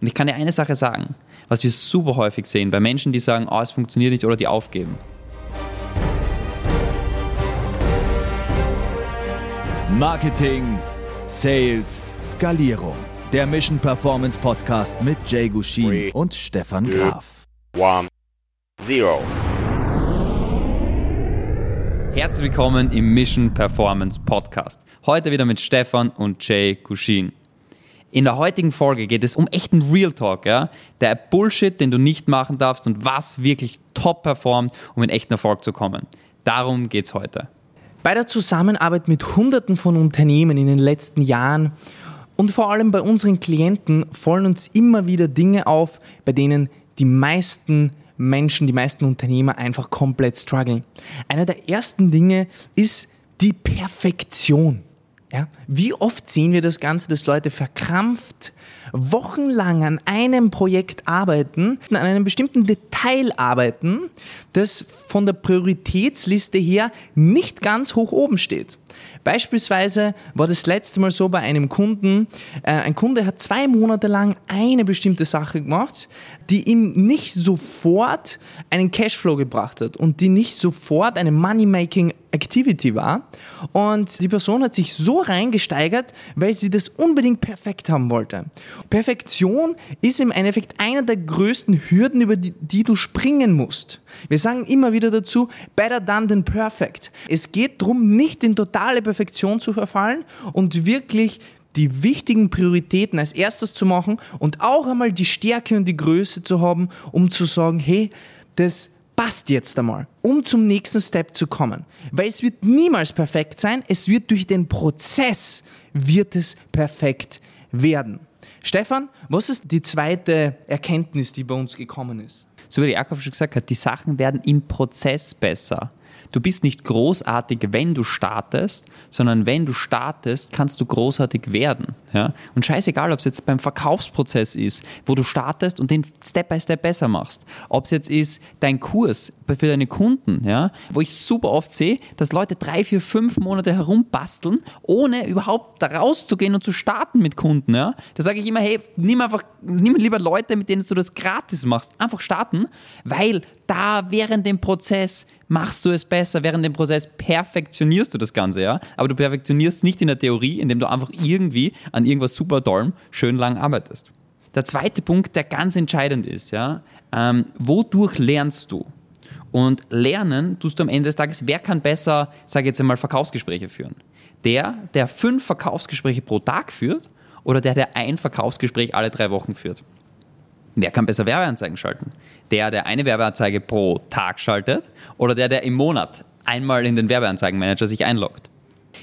Und ich kann dir eine Sache sagen, was wir super häufig sehen bei Menschen, die sagen, oh, es funktioniert nicht oder die aufgeben. Marketing, Sales, Skalierung. Der Mission Performance Podcast mit Jay Gushin Three, und Stefan Graf. one, zero. Herzlich willkommen im Mission Performance Podcast. Heute wieder mit Stefan und Jay Kushin. In der heutigen Folge geht es um echten Real Talk, ja? Der Bullshit, den du nicht machen darfst und was wirklich top performt, um in echten Erfolg zu kommen. Darum geht's heute. Bei der Zusammenarbeit mit Hunderten von Unternehmen in den letzten Jahren und vor allem bei unseren Klienten fallen uns immer wieder Dinge auf, bei denen die meisten Menschen, die meisten Unternehmer einfach komplett strugglen. Einer der ersten Dinge ist die Perfektion. Ja? Wie oft sehen wir das Ganze, dass Leute verkrampft wochenlang an einem Projekt arbeiten, an einem bestimmten Detail arbeiten, das von der Prioritätsliste her nicht ganz hoch oben steht. Beispielsweise war das letzte Mal so bei einem Kunden, äh, ein Kunde hat zwei Monate lang eine bestimmte Sache gemacht, die ihm nicht sofort einen Cashflow gebracht hat und die nicht sofort eine Money-Making Activity war. Und die Person hat sich so reingesteigert, weil sie das unbedingt perfekt haben wollte. Perfektion ist im Endeffekt einer der größten Hürden, über die, die du springen musst. Wir sagen immer wieder dazu, better done than perfect. Es geht darum, nicht in totale Perfektion zu verfallen und wirklich die wichtigen Prioritäten als erstes zu machen und auch einmal die Stärke und die Größe zu haben, um zu sagen, hey, das passt jetzt einmal, um zum nächsten Step zu kommen. Weil es wird niemals perfekt sein, es wird durch den Prozess, wird es perfekt werden. Stefan, was ist die zweite Erkenntnis, die bei uns gekommen ist? So wie der Jakob schon gesagt hat, die Sachen werden im Prozess besser. Du bist nicht großartig, wenn du startest, sondern wenn du startest, kannst du großartig werden. Ja? Und scheißegal, ob es jetzt beim Verkaufsprozess ist, wo du startest und den Step by Step besser machst. Ob es jetzt ist dein Kurs für deine Kunden, ja? wo ich super oft sehe, dass Leute drei, vier, fünf Monate herumbasteln, ohne überhaupt da rauszugehen und zu starten mit Kunden. Ja? Da sage ich immer, hey, nimm einfach, nimm lieber Leute, mit denen du das gratis machst. Einfach starten, weil da während dem Prozess machst du es besser, während dem Prozess perfektionierst du das Ganze, ja. Aber du perfektionierst nicht in der Theorie, indem du einfach irgendwie an irgendwas super tollem schön lang arbeitest. Der zweite Punkt, der ganz entscheidend ist, ja, ähm, wodurch lernst du? Und lernen tust du am Ende des Tages, wer kann besser, sage jetzt einmal, Verkaufsgespräche führen? Der, der fünf Verkaufsgespräche pro Tag führt oder der, der ein Verkaufsgespräch alle drei Wochen führt? Wer kann besser Werbeanzeigen schalten? Der, der eine Werbeanzeige pro Tag schaltet oder der, der im Monat einmal in den Werbeanzeigenmanager sich einloggt?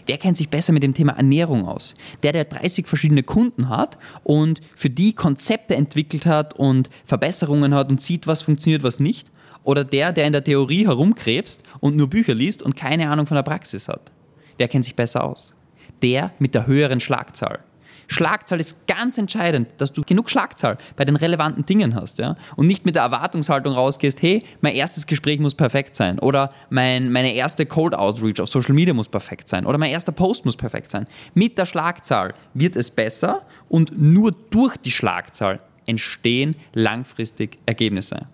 Wer kennt sich besser mit dem Thema Ernährung aus? Der, der 30 verschiedene Kunden hat und für die Konzepte entwickelt hat und Verbesserungen hat und sieht, was funktioniert, was nicht? Oder der, der in der Theorie herumkrebst und nur Bücher liest und keine Ahnung von der Praxis hat? Wer kennt sich besser aus? Der mit der höheren Schlagzahl. Schlagzahl ist ganz entscheidend, dass du genug Schlagzahl bei den relevanten Dingen hast. Ja? Und nicht mit der Erwartungshaltung rausgehst, hey, mein erstes Gespräch muss perfekt sein oder mein, meine erste Cold Outreach auf Social Media muss perfekt sein oder mein erster Post muss perfekt sein. Mit der Schlagzahl wird es besser und nur durch die Schlagzahl entstehen langfristig Ergebnisse.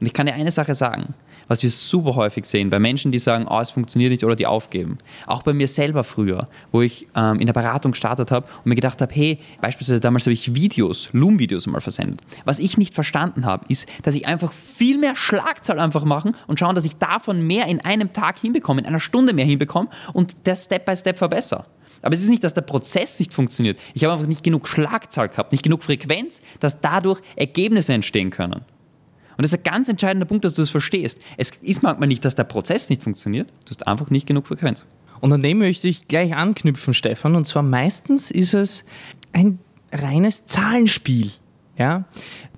Und ich kann dir eine Sache sagen, was wir super häufig sehen bei Menschen, die sagen, oh, es funktioniert nicht oder die aufgeben. Auch bei mir selber früher, wo ich ähm, in der Beratung gestartet habe und mir gedacht habe, hey, beispielsweise damals habe ich Videos, Loom-Videos mal versendet. Was ich nicht verstanden habe, ist, dass ich einfach viel mehr Schlagzahl einfach machen und schauen, dass ich davon mehr in einem Tag hinbekomme, in einer Stunde mehr hinbekomme und das Step by Step verbessere. Aber es ist nicht, dass der Prozess nicht funktioniert. Ich habe einfach nicht genug Schlagzahl gehabt, nicht genug Frequenz, dass dadurch Ergebnisse entstehen können. Und das ist ein ganz entscheidender Punkt, dass du das verstehst. Es ist manchmal nicht, dass der Prozess nicht funktioniert, du hast einfach nicht genug Frequenz. Und an dem möchte ich gleich anknüpfen, Stefan. Und zwar meistens ist es ein reines Zahlenspiel. Ja?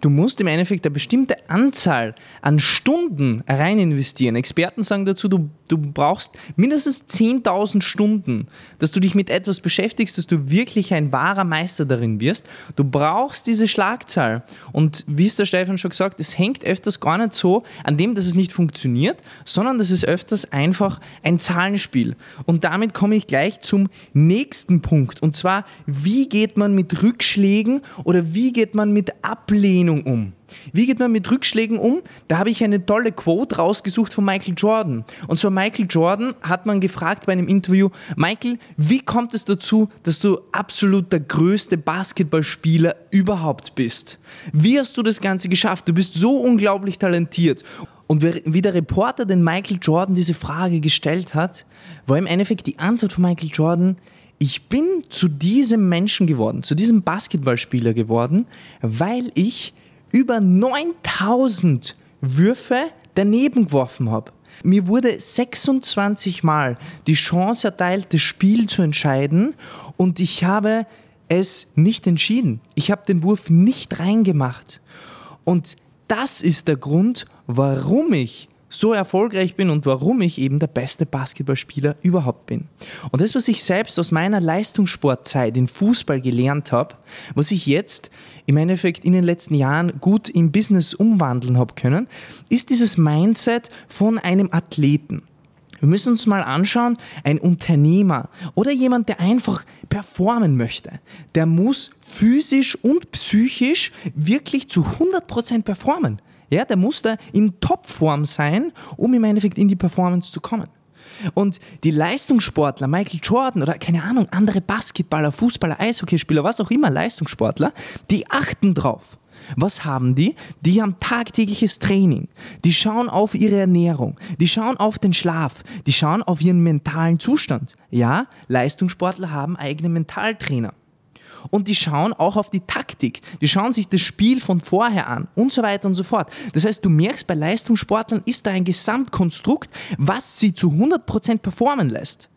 Du musst im Endeffekt eine bestimmte Anzahl an Stunden rein investieren. Experten sagen dazu, du, du brauchst mindestens 10.000 Stunden, dass du dich mit etwas beschäftigst, dass du wirklich ein wahrer Meister darin wirst. Du brauchst diese Schlagzahl. Und wie es der Stefan schon gesagt, es hängt öfters gar nicht so an dem, dass es nicht funktioniert, sondern das ist öfters einfach ein Zahlenspiel. Und damit komme ich gleich zum nächsten Punkt. Und zwar, wie geht man mit Rückschlägen oder wie geht man mit mit Ablehnung um? Wie geht man mit Rückschlägen um? Da habe ich eine tolle Quote rausgesucht von Michael Jordan. Und zwar Michael Jordan hat man gefragt bei einem Interview, Michael, wie kommt es dazu, dass du absolut der größte Basketballspieler überhaupt bist? Wie hast du das Ganze geschafft? Du bist so unglaublich talentiert. Und wie der Reporter den Michael Jordan diese Frage gestellt hat, war im Endeffekt die Antwort von Michael Jordan, ich bin zu diesem Menschen geworden, zu diesem Basketballspieler geworden, weil ich über 9000 Würfe daneben geworfen habe. Mir wurde 26 Mal die Chance erteilt, das Spiel zu entscheiden und ich habe es nicht entschieden. Ich habe den Wurf nicht reingemacht. Und das ist der Grund, warum ich so erfolgreich bin und warum ich eben der beste Basketballspieler überhaupt bin. Und das, was ich selbst aus meiner Leistungssportzeit in Fußball gelernt habe, was ich jetzt im Endeffekt in den letzten Jahren gut im Business umwandeln habe können, ist dieses Mindset von einem Athleten. Wir müssen uns mal anschauen, ein Unternehmer oder jemand, der einfach performen möchte, der muss physisch und psychisch wirklich zu 100% performen. Ja, der muss da in Topform sein, um im Endeffekt in die Performance zu kommen. Und die Leistungssportler, Michael Jordan oder keine Ahnung, andere Basketballer, Fußballer, Eishockeyspieler, was auch immer, Leistungssportler, die achten drauf. Was haben die? Die haben tagtägliches Training. Die schauen auf ihre Ernährung. Die schauen auf den Schlaf. Die schauen auf ihren mentalen Zustand. Ja, Leistungssportler haben eigene Mentaltrainer und die schauen auch auf die Taktik. Die schauen sich das Spiel von vorher an und so weiter und so fort. Das heißt, du merkst, bei Leistungssportlern ist da ein Gesamtkonstrukt, was sie zu 100% performen lässt.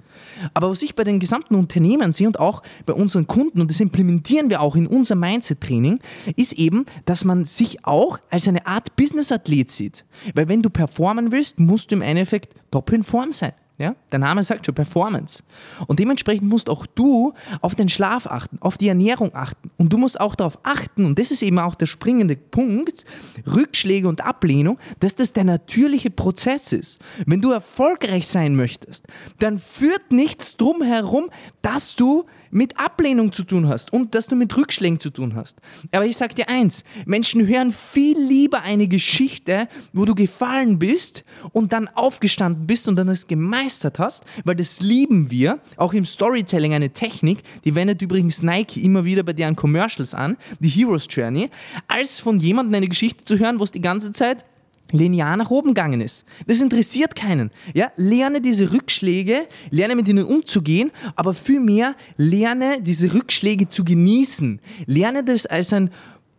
Aber was ich bei den gesamten Unternehmen sehe und auch bei unseren Kunden, und das implementieren wir auch in unser Mindset-Training, ist eben, dass man sich auch als eine Art Business-Athlet sieht. Weil wenn du performen willst, musst du im Endeffekt top in Form sein. Ja? Der Name sagt schon Performance. Und dementsprechend musst auch du auf den Schlaf achten, auf die Ernährung achten. Und du musst auch darauf achten, und das ist eben auch der springende Punkt, Rückschläge und Ablehnung, dass das der natürliche Prozess ist. Wenn du erfolgreich sein möchtest, dann führt nichts drum herum, dass du mit Ablehnung zu tun hast und dass du mit Rückschlägen zu tun hast. Aber ich sage dir eins, Menschen hören viel lieber eine Geschichte, wo du gefallen bist und dann aufgestanden bist und dann es gemeistert hast, weil das lieben wir, auch im Storytelling eine Technik, die wendet übrigens Nike immer wieder bei deren Commercials an, die Hero's Journey, als von jemandem eine Geschichte zu hören, wo es die ganze Zeit linear nach oben gegangen ist. Das interessiert keinen. Ja, lerne diese Rückschläge, lerne mit ihnen umzugehen, aber vielmehr lerne diese Rückschläge zu genießen. Lerne das als ein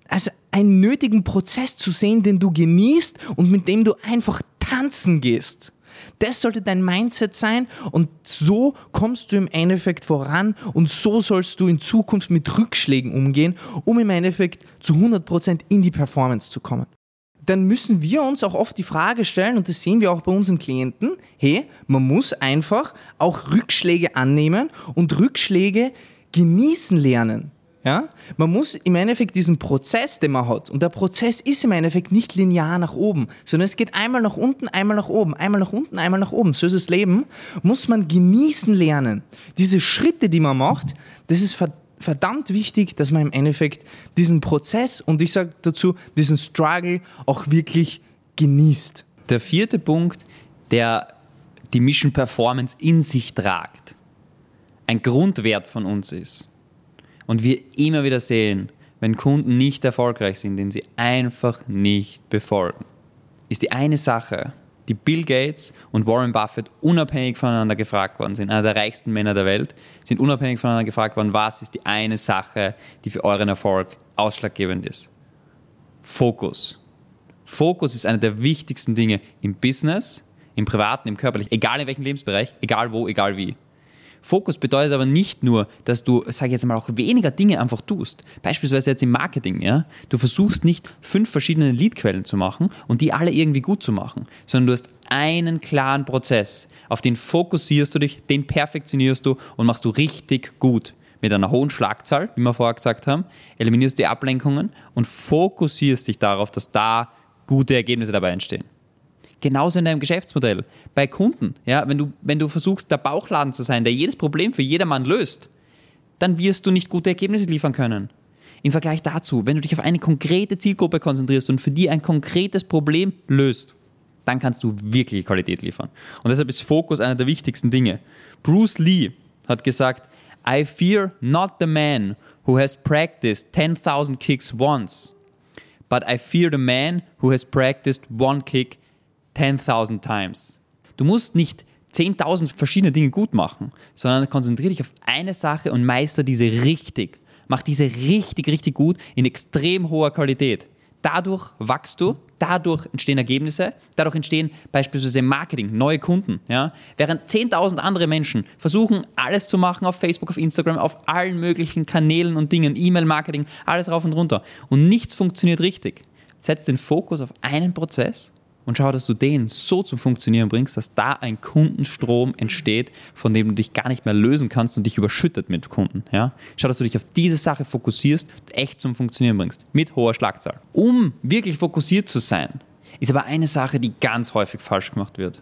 als einen nötigen Prozess zu sehen, den du genießt und mit dem du einfach tanzen gehst. Das sollte dein Mindset sein und so kommst du im Endeffekt voran und so sollst du in Zukunft mit Rückschlägen umgehen, um im Endeffekt zu 100% in die Performance zu kommen dann müssen wir uns auch oft die Frage stellen, und das sehen wir auch bei unseren Klienten, hey, man muss einfach auch Rückschläge annehmen und Rückschläge genießen lernen. Ja? Man muss im Endeffekt diesen Prozess, den man hat, und der Prozess ist im Endeffekt nicht linear nach oben, sondern es geht einmal nach unten, einmal nach oben, einmal nach unten, einmal nach oben. So ist das Leben. Muss man genießen lernen. Diese Schritte, die man macht, das ist verdammt verdammt wichtig, dass man im Endeffekt diesen Prozess und ich sage dazu, diesen Struggle auch wirklich genießt. Der vierte Punkt, der die Mission Performance in sich tragt, ein Grundwert von uns ist und wir immer wieder sehen, wenn Kunden nicht erfolgreich sind, den sie einfach nicht befolgen, ist die eine Sache, die Bill Gates und Warren Buffett unabhängig voneinander gefragt worden sind, einer der reichsten Männer der Welt, sind unabhängig voneinander gefragt worden, was ist die eine Sache, die für euren Erfolg ausschlaggebend ist. Fokus. Fokus ist eine der wichtigsten Dinge im Business, im Privaten, im Körperlichen, egal in welchem Lebensbereich, egal wo, egal wie. Fokus bedeutet aber nicht nur, dass du, sage ich jetzt mal, auch weniger Dinge einfach tust. Beispielsweise jetzt im Marketing, ja. Du versuchst nicht fünf verschiedene Leadquellen zu machen und die alle irgendwie gut zu machen, sondern du hast einen klaren Prozess, auf den fokussierst du dich, den perfektionierst du und machst du richtig gut. Mit einer hohen Schlagzahl, wie wir vorher gesagt haben, eliminierst du die Ablenkungen und fokussierst dich darauf, dass da gute Ergebnisse dabei entstehen. Genauso in deinem Geschäftsmodell. Bei Kunden, ja, wenn du, wenn du versuchst, der Bauchladen zu sein, der jedes Problem für jedermann löst, dann wirst du nicht gute Ergebnisse liefern können. im Vergleich dazu, wenn du dich auf eine konkrete Zielgruppe konzentrierst und für die ein konkretes Problem löst, dann kannst du wirklich Qualität liefern. Und deshalb ist Fokus einer der wichtigsten Dinge. Bruce Lee hat gesagt, I fear not the man who has practiced 10,000 kicks once, but I fear the man who has practiced one kick 10.000 times. Du musst nicht 10.000 verschiedene Dinge gut machen, sondern konzentriere dich auf eine Sache und meister diese richtig. Mach diese richtig, richtig gut in extrem hoher Qualität. Dadurch wachst du, dadurch entstehen Ergebnisse, dadurch entstehen beispielsweise Marketing, neue Kunden. Ja? Während 10.000 andere Menschen versuchen, alles zu machen auf Facebook, auf Instagram, auf allen möglichen Kanälen und Dingen, E-Mail-Marketing, alles rauf und runter. Und nichts funktioniert richtig. Setz den Fokus auf einen Prozess und schau, dass du den so zum Funktionieren bringst, dass da ein Kundenstrom entsteht, von dem du dich gar nicht mehr lösen kannst und dich überschüttet mit Kunden. Ja? Schau, dass du dich auf diese Sache fokussierst echt zum Funktionieren bringst, mit hoher Schlagzahl. Um wirklich fokussiert zu sein, ist aber eine Sache, die ganz häufig falsch gemacht wird.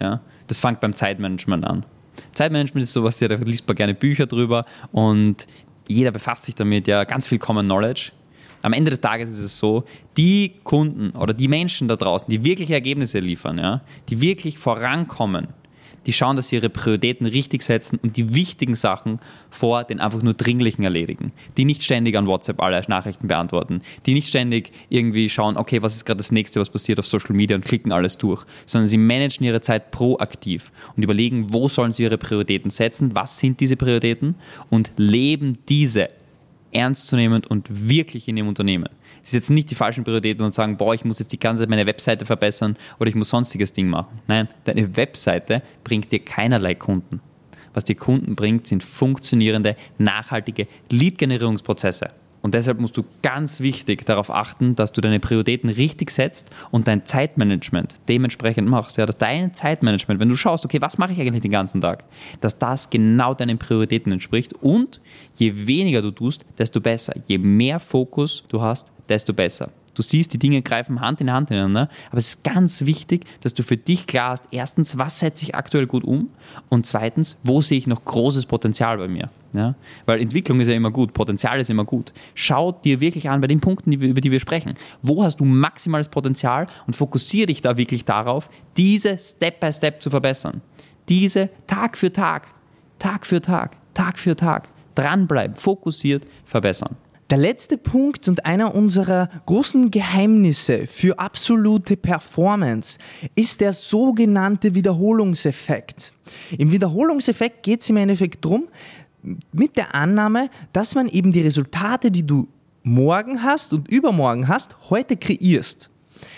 Ja? Das fängt beim Zeitmanagement an. Zeitmanagement ist sowas, ja, da liest man gerne Bücher drüber und jeder befasst sich damit, ja, ganz viel Common Knowledge am Ende des Tages ist es so, die Kunden oder die Menschen da draußen, die wirkliche Ergebnisse liefern, ja, die wirklich vorankommen, die schauen, dass sie ihre Prioritäten richtig setzen und die wichtigen Sachen vor den einfach nur dringlichen erledigen. Die nicht ständig an WhatsApp alle Nachrichten beantworten. Die nicht ständig irgendwie schauen, okay, was ist gerade das nächste, was passiert auf Social Media und klicken alles durch. Sondern sie managen ihre Zeit proaktiv und überlegen, wo sollen sie ihre Prioritäten setzen, was sind diese Prioritäten und leben diese ernstzunehmend und wirklich in dem Unternehmen. Sie setzen nicht die falschen Prioritäten und sagen, boah, ich muss jetzt die ganze Zeit meine Webseite verbessern oder ich muss sonstiges Ding machen. Nein, deine Webseite bringt dir keinerlei Kunden. Was dir Kunden bringt, sind funktionierende, nachhaltige Lead-Generierungsprozesse. Und deshalb musst du ganz wichtig darauf achten, dass du deine Prioritäten richtig setzt und dein Zeitmanagement dementsprechend machst. Ja, dass dein Zeitmanagement, wenn du schaust, okay, was mache ich eigentlich den ganzen Tag, dass das genau deinen Prioritäten entspricht. Und je weniger du tust, desto besser. Je mehr Fokus du hast, desto besser. Du siehst, die Dinge greifen Hand in Hand ineinander. Aber es ist ganz wichtig, dass du für dich klar hast, erstens, was setze ich aktuell gut um? Und zweitens, wo sehe ich noch großes Potenzial bei mir? Ja? Weil Entwicklung ist ja immer gut, Potenzial ist immer gut. Schau dir wirklich an bei den Punkten, über die wir sprechen. Wo hast du maximales Potenzial und fokussiere dich da wirklich darauf, diese Step by Step zu verbessern. Diese Tag für Tag, Tag für Tag, Tag für Tag dranbleiben, fokussiert verbessern. Der letzte Punkt und einer unserer großen Geheimnisse für absolute Performance ist der sogenannte Wiederholungseffekt. Im Wiederholungseffekt geht es im Endeffekt darum, mit der Annahme, dass man eben die Resultate, die du morgen hast und übermorgen hast, heute kreierst.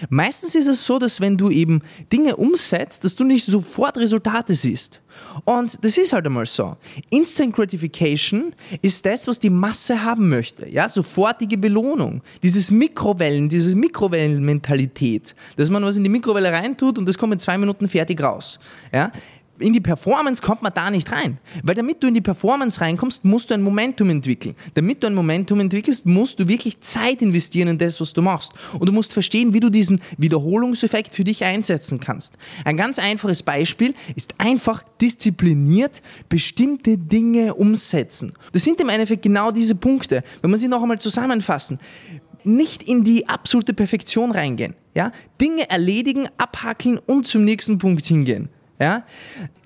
Meistens ist es so, dass wenn du eben Dinge umsetzt, dass du nicht sofort Resultate siehst. Und das ist halt einmal so. Instant Gratification ist das, was die Masse haben möchte. Ja, sofortige Belohnung. Dieses Mikrowellen, diese Mikrowellenmentalität, dass man was in die Mikrowelle reintut und das kommt in zwei Minuten fertig raus. Ja, in die Performance kommt man da nicht rein. Weil damit du in die Performance reinkommst, musst du ein Momentum entwickeln. Damit du ein Momentum entwickelst, musst du wirklich Zeit investieren in das, was du machst. Und du musst verstehen, wie du diesen Wiederholungseffekt für dich einsetzen kannst. Ein ganz einfaches Beispiel ist einfach diszipliniert bestimmte Dinge umsetzen. Das sind im Endeffekt genau diese Punkte. Wenn wir sie noch einmal zusammenfassen, nicht in die absolute Perfektion reingehen. Ja? Dinge erledigen, abhackeln und zum nächsten Punkt hingehen. Ja?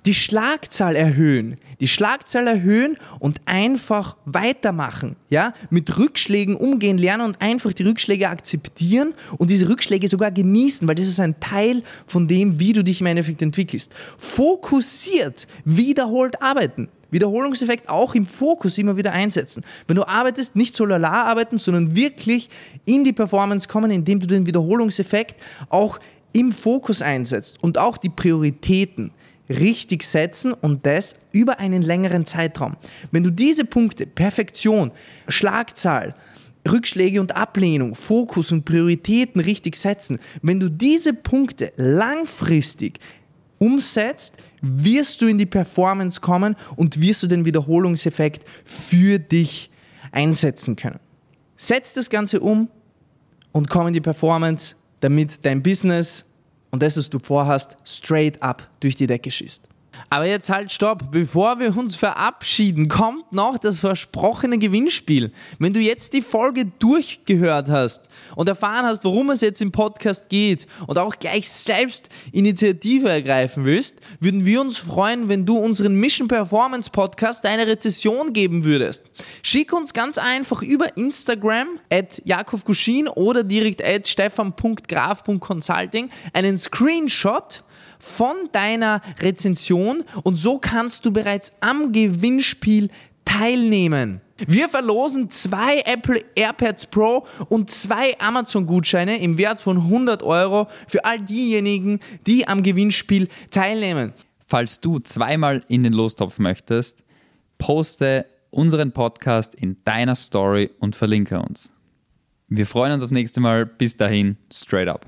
Die Schlagzahl erhöhen, die Schlagzahl erhöhen und einfach weitermachen. Ja? Mit Rückschlägen umgehen lernen und einfach die Rückschläge akzeptieren und diese Rückschläge sogar genießen, weil das ist ein Teil von dem, wie du dich im Endeffekt entwickelst. Fokussiert, wiederholt arbeiten. Wiederholungseffekt auch im Fokus immer wieder einsetzen. Wenn du arbeitest, nicht so lala arbeiten, sondern wirklich in die Performance kommen, indem du den Wiederholungseffekt auch im Fokus einsetzt und auch die Prioritäten richtig setzen und das über einen längeren Zeitraum. Wenn du diese Punkte, Perfektion, Schlagzahl, Rückschläge und Ablehnung, Fokus und Prioritäten richtig setzen, wenn du diese Punkte langfristig umsetzt, wirst du in die Performance kommen und wirst du den Wiederholungseffekt für dich einsetzen können. Setz das Ganze um und komm in die Performance damit dein Business und das, was du vorhast, straight up durch die Decke schießt. Aber jetzt halt stopp, bevor wir uns verabschieden, kommt noch das versprochene Gewinnspiel. Wenn du jetzt die Folge durchgehört hast und erfahren hast, worum es jetzt im Podcast geht und auch gleich selbst Initiative ergreifen willst, würden wir uns freuen, wenn du unseren Mission Performance Podcast eine Rezession geben würdest. Schick uns ganz einfach über Instagram at Jakov Guschin oder direkt at stefan.graf.consulting einen Screenshot von deiner Rezension und so kannst du bereits am Gewinnspiel teilnehmen. Wir verlosen zwei Apple AirPads Pro und zwei Amazon-Gutscheine im Wert von 100 Euro für all diejenigen, die am Gewinnspiel teilnehmen. Falls du zweimal in den Lostopf möchtest, poste unseren Podcast in deiner Story und verlinke uns. Wir freuen uns aufs nächste Mal. Bis dahin, straight up.